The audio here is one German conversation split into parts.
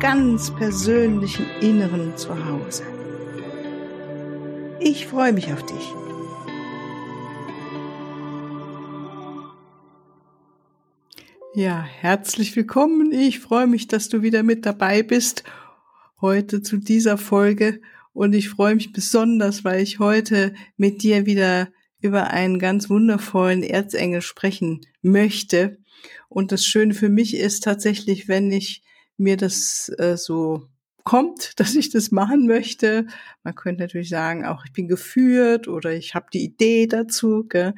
ganz persönlichen Inneren zu Hause. Ich freue mich auf dich. Ja, herzlich willkommen. Ich freue mich, dass du wieder mit dabei bist heute zu dieser Folge und ich freue mich besonders, weil ich heute mit dir wieder über einen ganz wundervollen Erzengel sprechen möchte. Und das Schöne für mich ist tatsächlich, wenn ich mir das äh, so kommt, dass ich das machen möchte. Man könnte natürlich sagen, auch ich bin geführt oder ich habe die Idee dazu. Gell?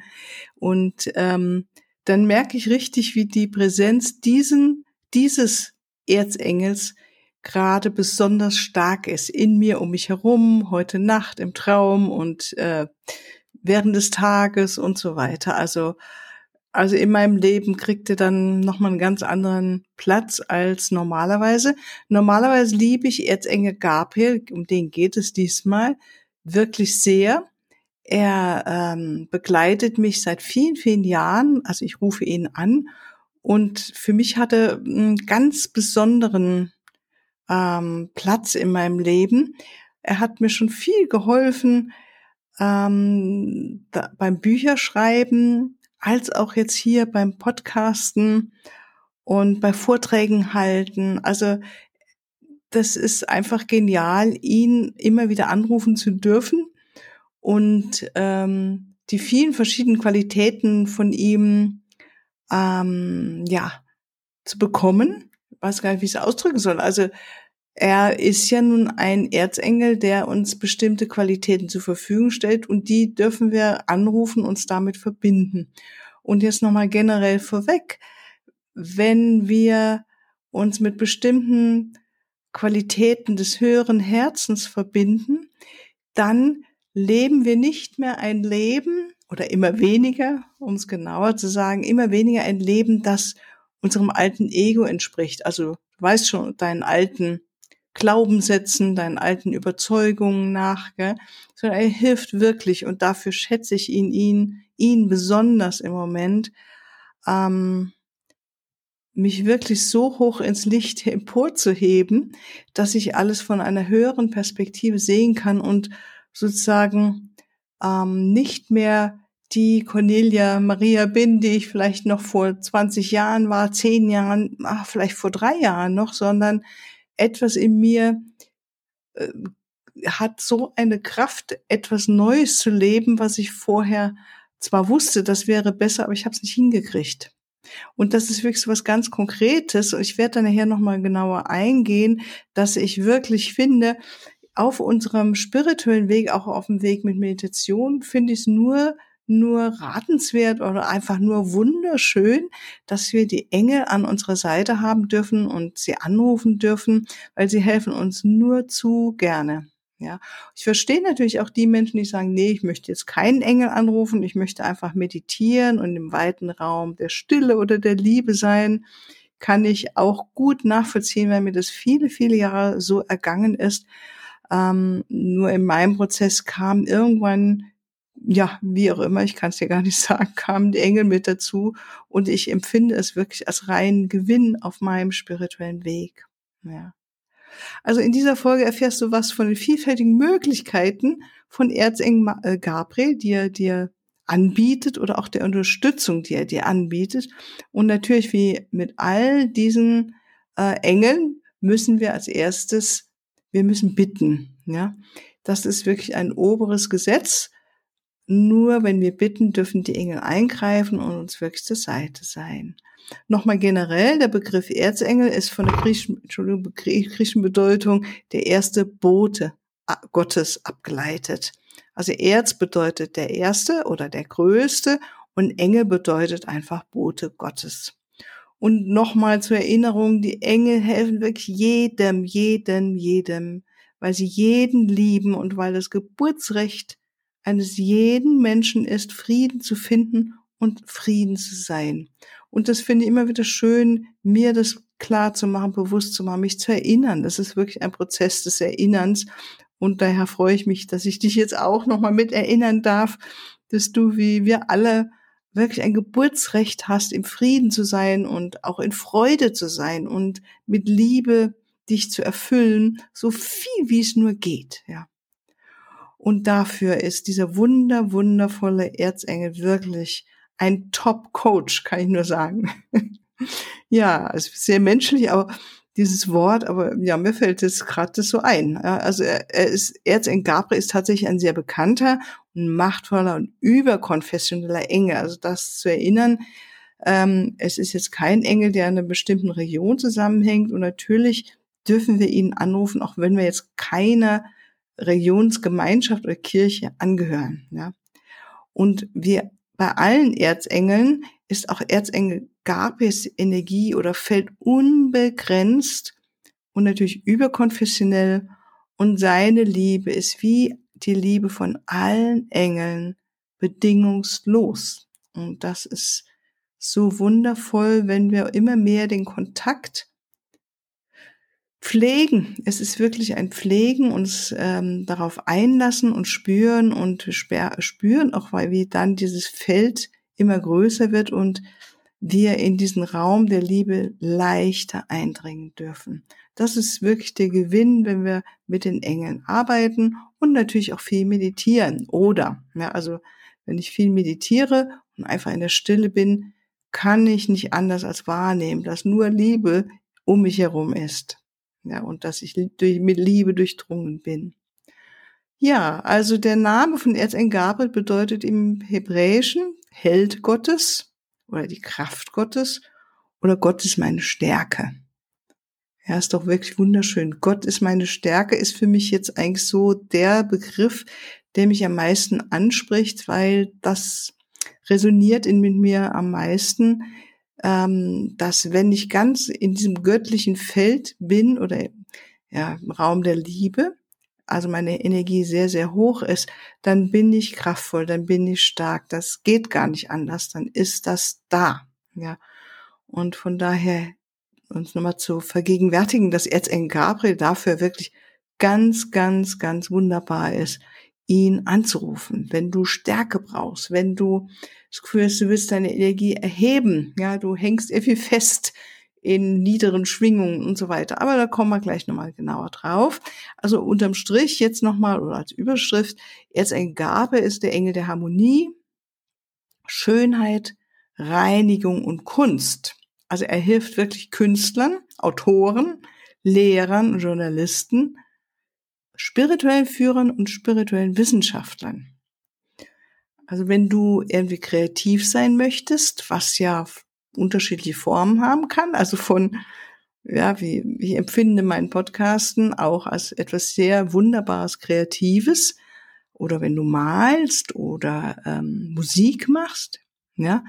Und ähm, dann merke ich richtig, wie die Präsenz diesen, dieses Erzengels gerade besonders stark ist in mir, um mich herum, heute Nacht im Traum und äh, während des Tages und so weiter. Also also in meinem Leben kriegte dann nochmal einen ganz anderen Platz als normalerweise. Normalerweise liebe ich Erzengel Gabriel, um den geht es diesmal, wirklich sehr. Er ähm, begleitet mich seit vielen, vielen Jahren, also ich rufe ihn an und für mich hatte einen ganz besonderen ähm, Platz in meinem Leben. Er hat mir schon viel geholfen ähm, da, beim Bücherschreiben, als auch jetzt hier beim Podcasten und bei Vorträgen halten. Also das ist einfach genial, ihn immer wieder anrufen zu dürfen und ähm, die vielen verschiedenen Qualitäten von ihm ähm, ja zu bekommen. Ich weiß gar nicht, wie ich es ausdrücken soll. Also er ist ja nun ein Erzengel, der uns bestimmte Qualitäten zur Verfügung stellt und die dürfen wir anrufen, uns damit verbinden. Und jetzt nochmal generell vorweg, wenn wir uns mit bestimmten Qualitäten des höheren Herzens verbinden, dann leben wir nicht mehr ein Leben oder immer weniger, um es genauer zu sagen, immer weniger ein Leben, das unserem alten Ego entspricht. Also du weißt schon, deinen alten Glaubenssätzen, deinen alten Überzeugungen nach, gell? sondern er hilft wirklich und dafür schätze ich ihn, ihn, ihn besonders im Moment, ähm, mich wirklich so hoch ins Licht emporzuheben, dass ich alles von einer höheren Perspektive sehen kann und sozusagen ähm, nicht mehr die Cornelia Maria bin, die ich vielleicht noch vor 20 Jahren war, 10 Jahren, ach, vielleicht vor drei Jahren noch, sondern etwas in mir äh, hat so eine Kraft, etwas Neues zu leben, was ich vorher zwar wusste, das wäre besser, aber ich habe es nicht hingekriegt. Und das ist wirklich so was ganz Konkretes. Ich werde dann nachher nochmal genauer eingehen, dass ich wirklich finde, auf unserem spirituellen Weg, auch auf dem Weg mit Meditation, finde ich es nur nur ratenswert oder einfach nur wunderschön, dass wir die Engel an unserer Seite haben dürfen und sie anrufen dürfen, weil sie helfen uns nur zu gerne. Ja, ich verstehe natürlich auch die Menschen, die sagen, nee, ich möchte jetzt keinen Engel anrufen, ich möchte einfach meditieren und im weiten Raum der Stille oder der Liebe sein, kann ich auch gut nachvollziehen, weil mir das viele, viele Jahre so ergangen ist. Ähm, nur in meinem Prozess kam irgendwann ja, wie auch immer, ich kann es dir gar nicht sagen, kamen die Engel mit dazu und ich empfinde es wirklich als reinen Gewinn auf meinem spirituellen Weg. Ja. Also in dieser Folge erfährst du was von den vielfältigen Möglichkeiten von Erzengel äh, Gabriel, die er dir anbietet oder auch der Unterstützung, die er dir anbietet. Und natürlich wie mit all diesen äh, Engeln müssen wir als erstes, wir müssen bitten. Ja, das ist wirklich ein oberes Gesetz nur wenn wir bitten, dürfen die Engel eingreifen und uns wirklich zur Seite sein. Nochmal generell, der Begriff Erzengel ist von der griechischen, Entschuldigung, griechischen Bedeutung der erste Bote Gottes abgeleitet. Also Erz bedeutet der erste oder der größte und Engel bedeutet einfach Bote Gottes. Und nochmal zur Erinnerung, die Engel helfen wirklich jedem, jedem, jedem, weil sie jeden lieben und weil das Geburtsrecht eines jeden Menschen ist, Frieden zu finden und Frieden zu sein. Und das finde ich immer wieder schön, mir das klar zu machen, bewusst zu machen, mich zu erinnern. Das ist wirklich ein Prozess des Erinnerns. Und daher freue ich mich, dass ich dich jetzt auch nochmal mit erinnern darf, dass du wie wir alle wirklich ein Geburtsrecht hast, im Frieden zu sein und auch in Freude zu sein und mit Liebe dich zu erfüllen, so viel wie es nur geht, ja. Und dafür ist dieser wunder, wundervolle Erzengel wirklich ein Top-Coach, kann ich nur sagen. ja, es ist sehr menschlich, aber dieses Wort, aber ja, mir fällt es gerade so ein. Also er, ist, Erzengel Gabriel ist tatsächlich ein sehr bekannter und machtvoller und überkonfessioneller Engel. Also das zu erinnern, ähm, es ist jetzt kein Engel, der in einer bestimmten Region zusammenhängt und natürlich dürfen wir ihn anrufen, auch wenn wir jetzt keiner Religionsgemeinschaft oder Kirche angehören. Ja? Und wir bei allen Erzengeln ist auch Erzengel Gabriels Energie oder Feld unbegrenzt und natürlich überkonfessionell und seine Liebe ist wie die Liebe von allen Engeln bedingungslos. Und das ist so wundervoll, wenn wir immer mehr den Kontakt pflegen. Es ist wirklich ein Pflegen, uns ähm, darauf einlassen und spüren und spüren auch, weil wie dann dieses Feld immer größer wird und wir in diesen Raum der Liebe leichter eindringen dürfen. Das ist wirklich der Gewinn, wenn wir mit den Engeln arbeiten und natürlich auch viel meditieren. Oder, ja, also wenn ich viel meditiere und einfach in der Stille bin, kann ich nicht anders als wahrnehmen, dass nur Liebe um mich herum ist. Ja, und dass ich durch, mit Liebe durchdrungen bin. Ja, also der Name von Erzengel Gabriel bedeutet im Hebräischen Held Gottes oder die Kraft Gottes oder Gott ist meine Stärke. Ja, ist doch wirklich wunderschön. Gott ist meine Stärke ist für mich jetzt eigentlich so der Begriff, der mich am meisten anspricht, weil das resoniert in mit mir am meisten ähm, dass wenn ich ganz in diesem göttlichen Feld bin oder ja, im Raum der Liebe, also meine Energie sehr, sehr hoch ist, dann bin ich kraftvoll, dann bin ich stark. Das geht gar nicht anders, dann ist das da. Ja. Und von daher uns nochmal zu vergegenwärtigen, dass Erzengel Gabriel dafür wirklich ganz, ganz, ganz wunderbar ist, ihn anzurufen, wenn du Stärke brauchst, wenn du das Gefühl hast, du willst deine Energie erheben, ja, du hängst irgendwie fest in niederen Schwingungen und so weiter. Aber da kommen wir gleich nochmal genauer drauf. Also unterm Strich jetzt nochmal oder als Überschrift, jetzt ein Gabe ist der Engel der Harmonie, Schönheit, Reinigung und Kunst. Also er hilft wirklich Künstlern, Autoren, Lehrern, Journalisten, spirituellen Führern und spirituellen Wissenschaftlern. Also wenn du irgendwie kreativ sein möchtest, was ja unterschiedliche Formen haben kann, also von, ja, wie ich empfinde meinen Podcasten auch als etwas sehr Wunderbares, Kreatives, oder wenn du malst oder ähm, Musik machst, ja,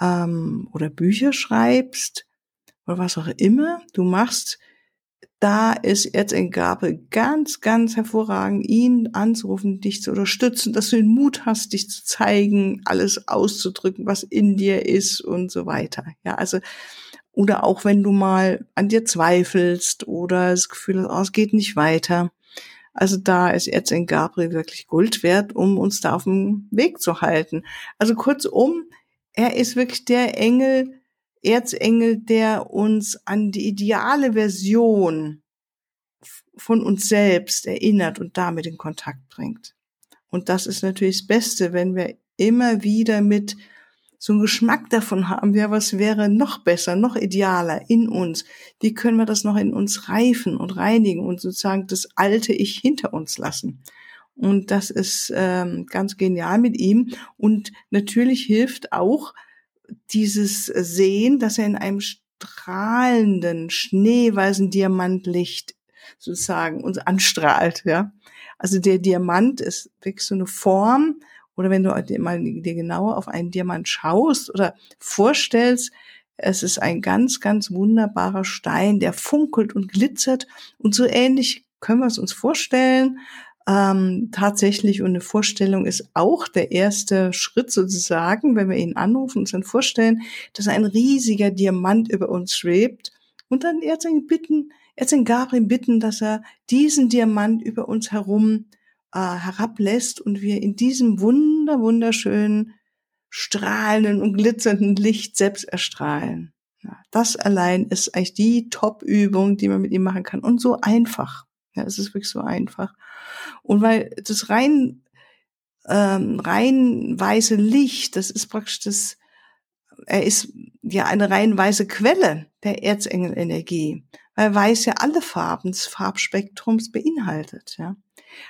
ähm, oder Bücher schreibst oder was auch immer du machst, da ist Erzengel ganz, ganz hervorragend, ihn anzurufen, dich zu unterstützen, dass du den Mut hast, dich zu zeigen, alles auszudrücken, was in dir ist und so weiter. Ja, also, oder auch wenn du mal an dir zweifelst oder das Gefühl hast, oh, es geht nicht weiter. Also da ist Erzengel Gabriel wirklich Gold wert, um uns da auf dem Weg zu halten. Also kurzum, er ist wirklich der Engel, Erzengel, der uns an die ideale Version von uns selbst erinnert und damit in Kontakt bringt. Und das ist natürlich das Beste, wenn wir immer wieder mit so einem Geschmack davon haben, ja, was wäre noch besser, noch idealer in uns? Wie können wir das noch in uns reifen und reinigen und sozusagen das alte Ich hinter uns lassen? Und das ist ähm, ganz genial mit ihm. Und natürlich hilft auch, dieses Sehen, dass er in einem strahlenden, schneeweißen Diamantlicht sozusagen uns anstrahlt, ja. Also der Diamant ist wirklich so eine Form, oder wenn du mal dir genauer auf einen Diamant schaust oder vorstellst, Es ist ein ganz, ganz wunderbarer Stein, der funkelt und glitzert und so ähnlich können wir es uns vorstellen. Ähm, tatsächlich und eine Vorstellung ist auch der erste Schritt sozusagen, wenn wir ihn anrufen und uns dann vorstellen, dass ein riesiger Diamant über uns schwebt und dann Erzengel bitten, Erzengel Gabriel bitten, dass er diesen Diamant über uns herum äh, herablässt und wir in diesem wunder wunderschönen strahlenden und glitzernden Licht selbst erstrahlen. Ja, das allein ist eigentlich die Top-Übung, die man mit ihm machen kann und so einfach. Ja, es ist wirklich so einfach. Und weil das rein, ähm, rein weiße Licht, das ist praktisch das, er ist ja eine rein weiße Quelle der Erzengelenergie, weil weiß ja alle Farben des Farbspektrums beinhaltet, ja.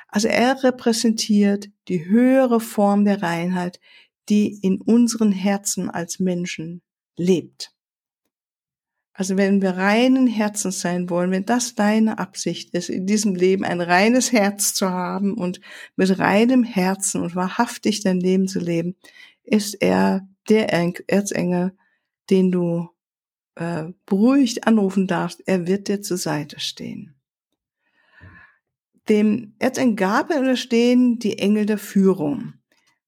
Also er repräsentiert die höhere Form der Reinheit, die in unseren Herzen als Menschen lebt. Also wenn wir reinen Herzens sein wollen, wenn das deine Absicht ist, in diesem Leben ein reines Herz zu haben und mit reinem Herzen und wahrhaftig dein Leben zu leben, ist er der Erzengel, den du äh, beruhigt anrufen darfst. Er wird dir zur Seite stehen. Dem Erzengel Gabriel unterstehen die Engel der Führung.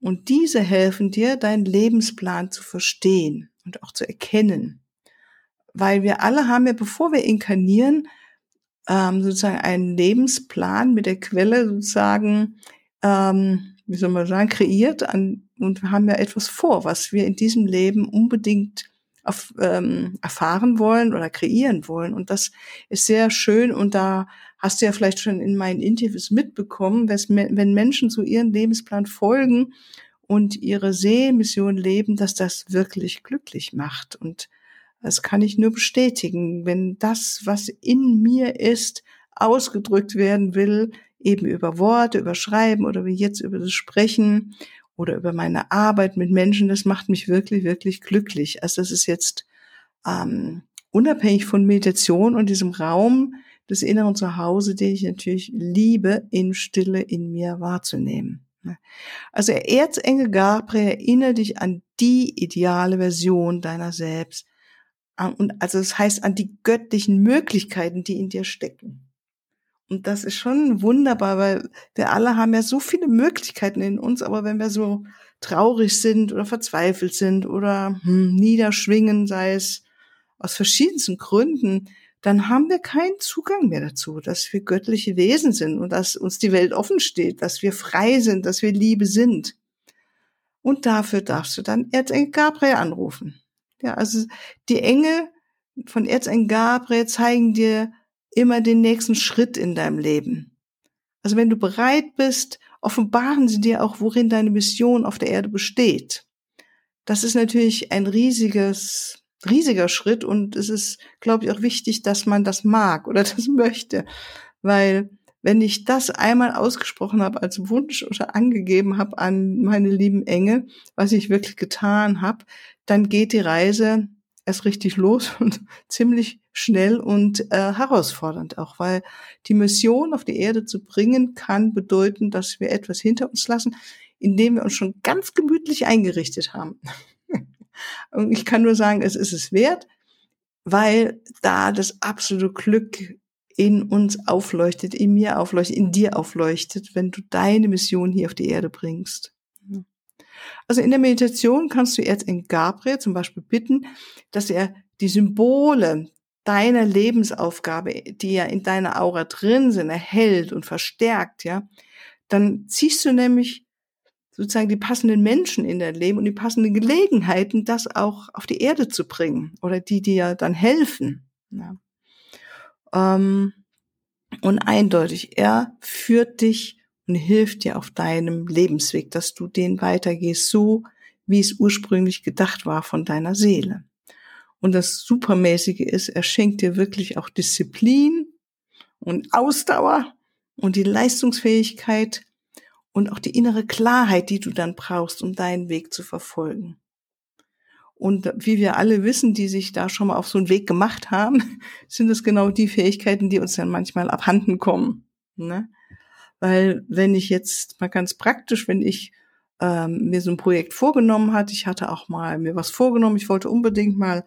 Und diese helfen dir, deinen Lebensplan zu verstehen und auch zu erkennen weil wir alle haben ja, bevor wir inkarnieren, ähm, sozusagen einen Lebensplan mit der Quelle sozusagen, ähm, wie soll man sagen, kreiert an, und wir haben ja etwas vor, was wir in diesem Leben unbedingt auf, ähm, erfahren wollen oder kreieren wollen. Und das ist sehr schön und da hast du ja vielleicht schon in meinen Interviews mitbekommen, wenn Menschen zu ihrem Lebensplan folgen und ihre Seemission leben, dass das wirklich glücklich macht und das kann ich nur bestätigen. Wenn das, was in mir ist, ausgedrückt werden will, eben über Worte, über Schreiben oder wie jetzt über das Sprechen oder über meine Arbeit mit Menschen, das macht mich wirklich, wirklich glücklich. Also das ist jetzt ähm, unabhängig von Meditation und diesem Raum des inneren Zuhause, den ich natürlich liebe, in Stille in mir wahrzunehmen. Also Erzengel Gabriel, erinnere dich an die ideale Version deiner selbst, und also das heißt an die göttlichen Möglichkeiten, die in dir stecken. Und das ist schon wunderbar, weil wir alle haben ja so viele Möglichkeiten in uns, aber wenn wir so traurig sind oder verzweifelt sind oder hm, niederschwingen, sei es aus verschiedensten Gründen, dann haben wir keinen Zugang mehr dazu, dass wir göttliche Wesen sind und dass uns die Welt offen steht, dass wir frei sind, dass wir Liebe sind. Und dafür darfst du dann Erzengel Gabriel anrufen. Ja, also die Engel von Erzengel Gabriel zeigen dir immer den nächsten Schritt in deinem Leben. Also wenn du bereit bist, offenbaren sie dir auch, worin deine Mission auf der Erde besteht. Das ist natürlich ein riesiges, riesiger Schritt und es ist, glaube ich, auch wichtig, dass man das mag oder das möchte, weil wenn ich das einmal ausgesprochen habe als Wunsch oder angegeben habe an meine lieben Engel, was ich wirklich getan habe, dann geht die Reise erst richtig los und ziemlich schnell und äh, herausfordernd auch, weil die Mission auf die Erde zu bringen kann bedeuten, dass wir etwas hinter uns lassen, indem wir uns schon ganz gemütlich eingerichtet haben. und ich kann nur sagen, es ist es wert, weil da das absolute Glück in uns aufleuchtet, in mir aufleuchtet, in dir aufleuchtet, wenn du deine Mission hier auf die Erde bringst. Also in der Meditation kannst du jetzt in Gabriel zum Beispiel bitten, dass er die Symbole deiner Lebensaufgabe, die ja in deiner Aura drin sind, erhält und verstärkt, ja, dann ziehst du nämlich sozusagen die passenden Menschen in dein Leben und die passenden Gelegenheiten, das auch auf die Erde zu bringen oder die dir dann helfen. Ja. Ähm, und eindeutig, er führt dich und hilft dir auf deinem Lebensweg, dass du den weitergehst, so wie es ursprünglich gedacht war von deiner Seele. Und das Supermäßige ist, er schenkt dir wirklich auch Disziplin und Ausdauer und die Leistungsfähigkeit und auch die innere Klarheit, die du dann brauchst, um deinen Weg zu verfolgen. Und wie wir alle wissen, die sich da schon mal auf so einen Weg gemacht haben, sind es genau die Fähigkeiten, die uns dann manchmal abhanden kommen. Ne? Weil wenn ich jetzt mal ganz praktisch, wenn ich ähm, mir so ein Projekt vorgenommen hatte, ich hatte auch mal mir was vorgenommen, ich wollte unbedingt mal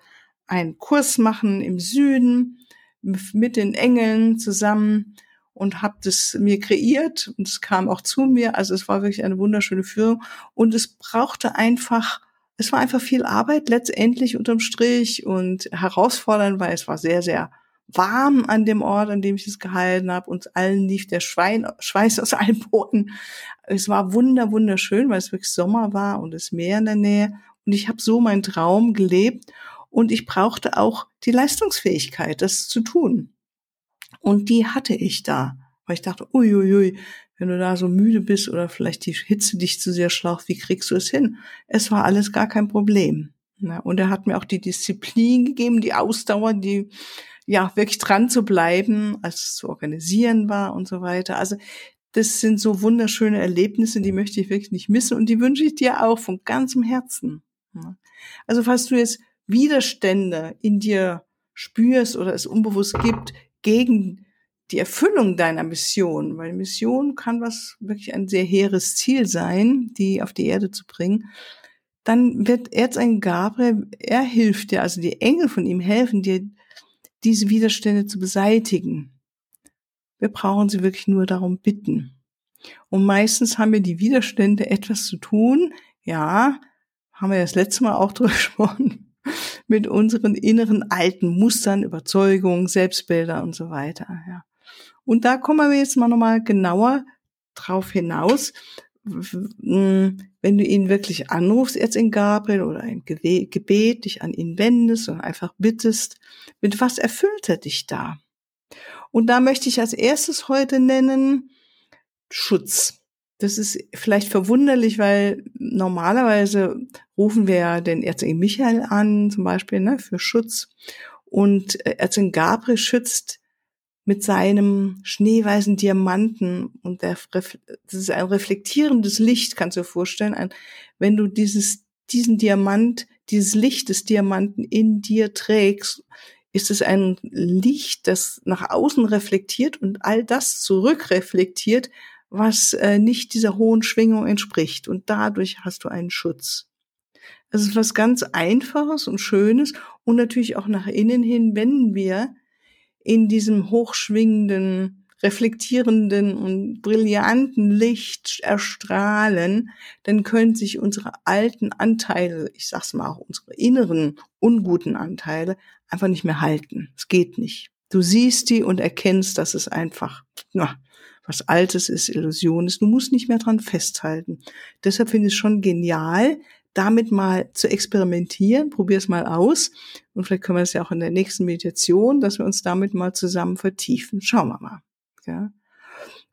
einen Kurs machen im Süden mit den Engeln zusammen und habe das mir kreiert und es kam auch zu mir. Also es war wirklich eine wunderschöne Führung und es brauchte einfach, es war einfach viel Arbeit letztendlich unterm Strich und herausfordernd, weil es war sehr, sehr warm an dem Ort, an dem ich es gehalten habe. Uns allen lief der Schwein, Schweiß aus allen Boden. Es war wunder, wunderschön, weil es wirklich Sommer war und das Meer in der Nähe. Und ich habe so meinen Traum gelebt und ich brauchte auch die Leistungsfähigkeit, das zu tun. Und die hatte ich da, weil ich dachte, uiuiui, wenn du da so müde bist oder vielleicht die Hitze dich zu sehr schlaucht, wie kriegst du es hin? Es war alles gar kein Problem. Und er hat mir auch die Disziplin gegeben, die Ausdauer, die ja wirklich dran zu bleiben, als es zu organisieren war und so weiter. Also das sind so wunderschöne Erlebnisse, die möchte ich wirklich nicht missen und die wünsche ich dir auch von ganzem Herzen. Also falls du jetzt Widerstände in dir spürst oder es unbewusst gibt gegen die Erfüllung deiner Mission, weil Mission kann was wirklich ein sehr hehres Ziel sein, die auf die Erde zu bringen, dann wird Erzengel Gabriel, er hilft dir, also die Engel von ihm helfen dir, diese Widerstände zu beseitigen. Wir brauchen sie wirklich nur darum bitten. Und meistens haben wir die Widerstände etwas zu tun, ja, haben wir das letzte Mal auch drüber gesprochen, mit unseren inneren alten Mustern, Überzeugungen, Selbstbilder und so weiter. Ja. Und da kommen wir jetzt mal nochmal genauer drauf hinaus, wenn du ihn wirklich anrufst, jetzt in Gabriel oder ein Gebet, dich an ihn wendest und einfach bittest, mit was erfüllt er dich da? Und da möchte ich als erstes heute nennen Schutz. Das ist vielleicht verwunderlich, weil normalerweise rufen wir ja den Erzengel Michael an, zum Beispiel, ne, für Schutz. Und äh, Erzengel Gabriel schützt mit seinem schneeweißen Diamanten und der, das ist ein reflektierendes Licht, kannst du dir vorstellen. Ein, wenn du dieses, diesen Diamant, dieses Licht des Diamanten in dir trägst, ist es ein Licht, das nach außen reflektiert und all das zurückreflektiert, was äh, nicht dieser hohen Schwingung entspricht. Und dadurch hast du einen Schutz. Es ist was ganz Einfaches und Schönes und natürlich auch nach innen hin, wenn wir in diesem hochschwingenden, reflektierenden und brillanten Licht erstrahlen, dann können sich unsere alten Anteile, ich sag's mal auch unsere inneren unguten Anteile, einfach nicht mehr halten. Es geht nicht. Du siehst die und erkennst, dass es einfach, na, was Altes ist, Illusion ist. Du musst nicht mehr dran festhalten. Deshalb finde ich es schon genial, damit mal zu experimentieren. Probier es mal aus. Und vielleicht können wir es ja auch in der nächsten Meditation, dass wir uns damit mal zusammen vertiefen. Schauen wir mal. Ja.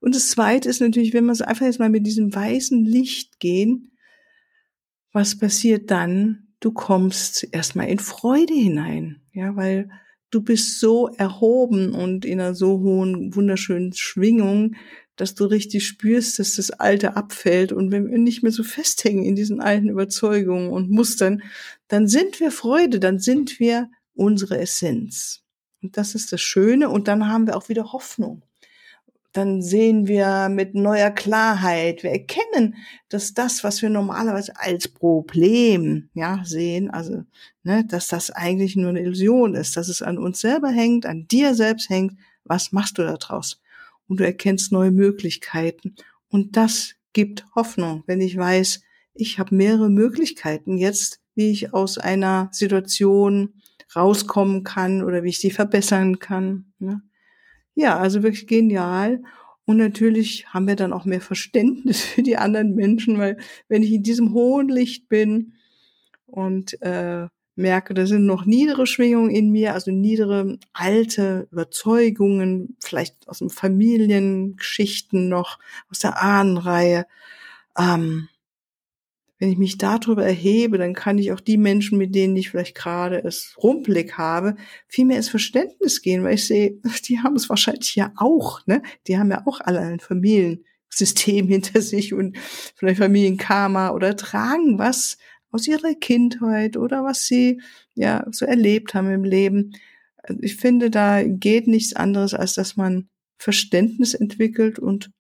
Und das zweite ist natürlich, wenn wir es einfach jetzt mal mit diesem weißen Licht gehen, was passiert dann? Du kommst erstmal in Freude hinein. Ja, weil du bist so erhoben und in einer so hohen, wunderschönen Schwingung, dass du richtig spürst, dass das Alte abfällt. Und wenn wir nicht mehr so festhängen in diesen alten Überzeugungen und Mustern, dann sind wir Freude, dann sind wir unsere Essenz. Und das ist das Schöne. Und dann haben wir auch wieder Hoffnung dann sehen wir mit neuer Klarheit, wir erkennen, dass das, was wir normalerweise als Problem, ja, sehen, also, ne, dass das eigentlich nur eine Illusion ist, dass es an uns selber hängt, an dir selbst hängt. Was machst du da draus? Und du erkennst neue Möglichkeiten. Und das gibt Hoffnung, wenn ich weiß, ich habe mehrere Möglichkeiten jetzt, wie ich aus einer Situation rauskommen kann oder wie ich sie verbessern kann. Ne? Ja, also wirklich genial. Und natürlich haben wir dann auch mehr Verständnis für die anderen Menschen, weil wenn ich in diesem hohen Licht bin und äh, merke, da sind noch niedere Schwingungen in mir, also niedere alte Überzeugungen, vielleicht aus den Familiengeschichten noch, aus der Ahnenreihe, ähm, wenn ich mich darüber erhebe, dann kann ich auch die Menschen, mit denen ich vielleicht gerade es rumpelig habe, viel mehr ins Verständnis gehen, weil ich sehe, die haben es wahrscheinlich ja auch, ne? Die haben ja auch alle ein Familiensystem hinter sich und vielleicht Familienkarma oder tragen was aus ihrer Kindheit oder was sie ja so erlebt haben im Leben. Ich finde, da geht nichts anderes, als dass man Verständnis entwickelt und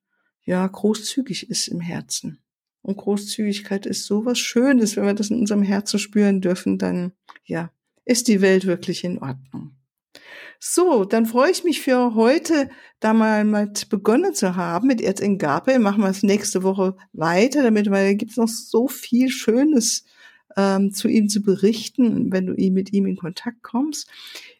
ja, großzügig ist im Herzen. Und Großzügigkeit ist sowas Schönes, wenn wir das in unserem Herzen spüren dürfen, dann, ja, ist die Welt wirklich in Ordnung. So, dann freue ich mich für heute, da mal mit begonnen zu haben mit Erzingape. Machen wir es nächste Woche weiter, damit, weil da gibt es noch so viel Schönes ähm, zu ihm zu berichten, wenn du mit ihm in Kontakt kommst.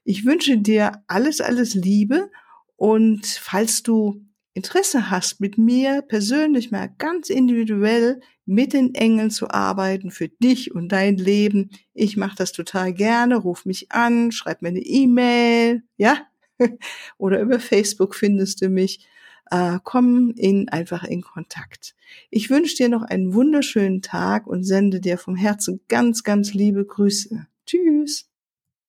Ich wünsche dir alles, alles Liebe und falls du Interesse hast, mit mir persönlich mal ganz individuell mit den Engeln zu arbeiten für dich und dein Leben. Ich mache das total gerne. Ruf mich an, schreib mir eine E-Mail, ja? Oder über Facebook findest du mich. Äh, komm in, einfach in Kontakt. Ich wünsche dir noch einen wunderschönen Tag und sende dir vom Herzen ganz, ganz liebe Grüße. Tschüss.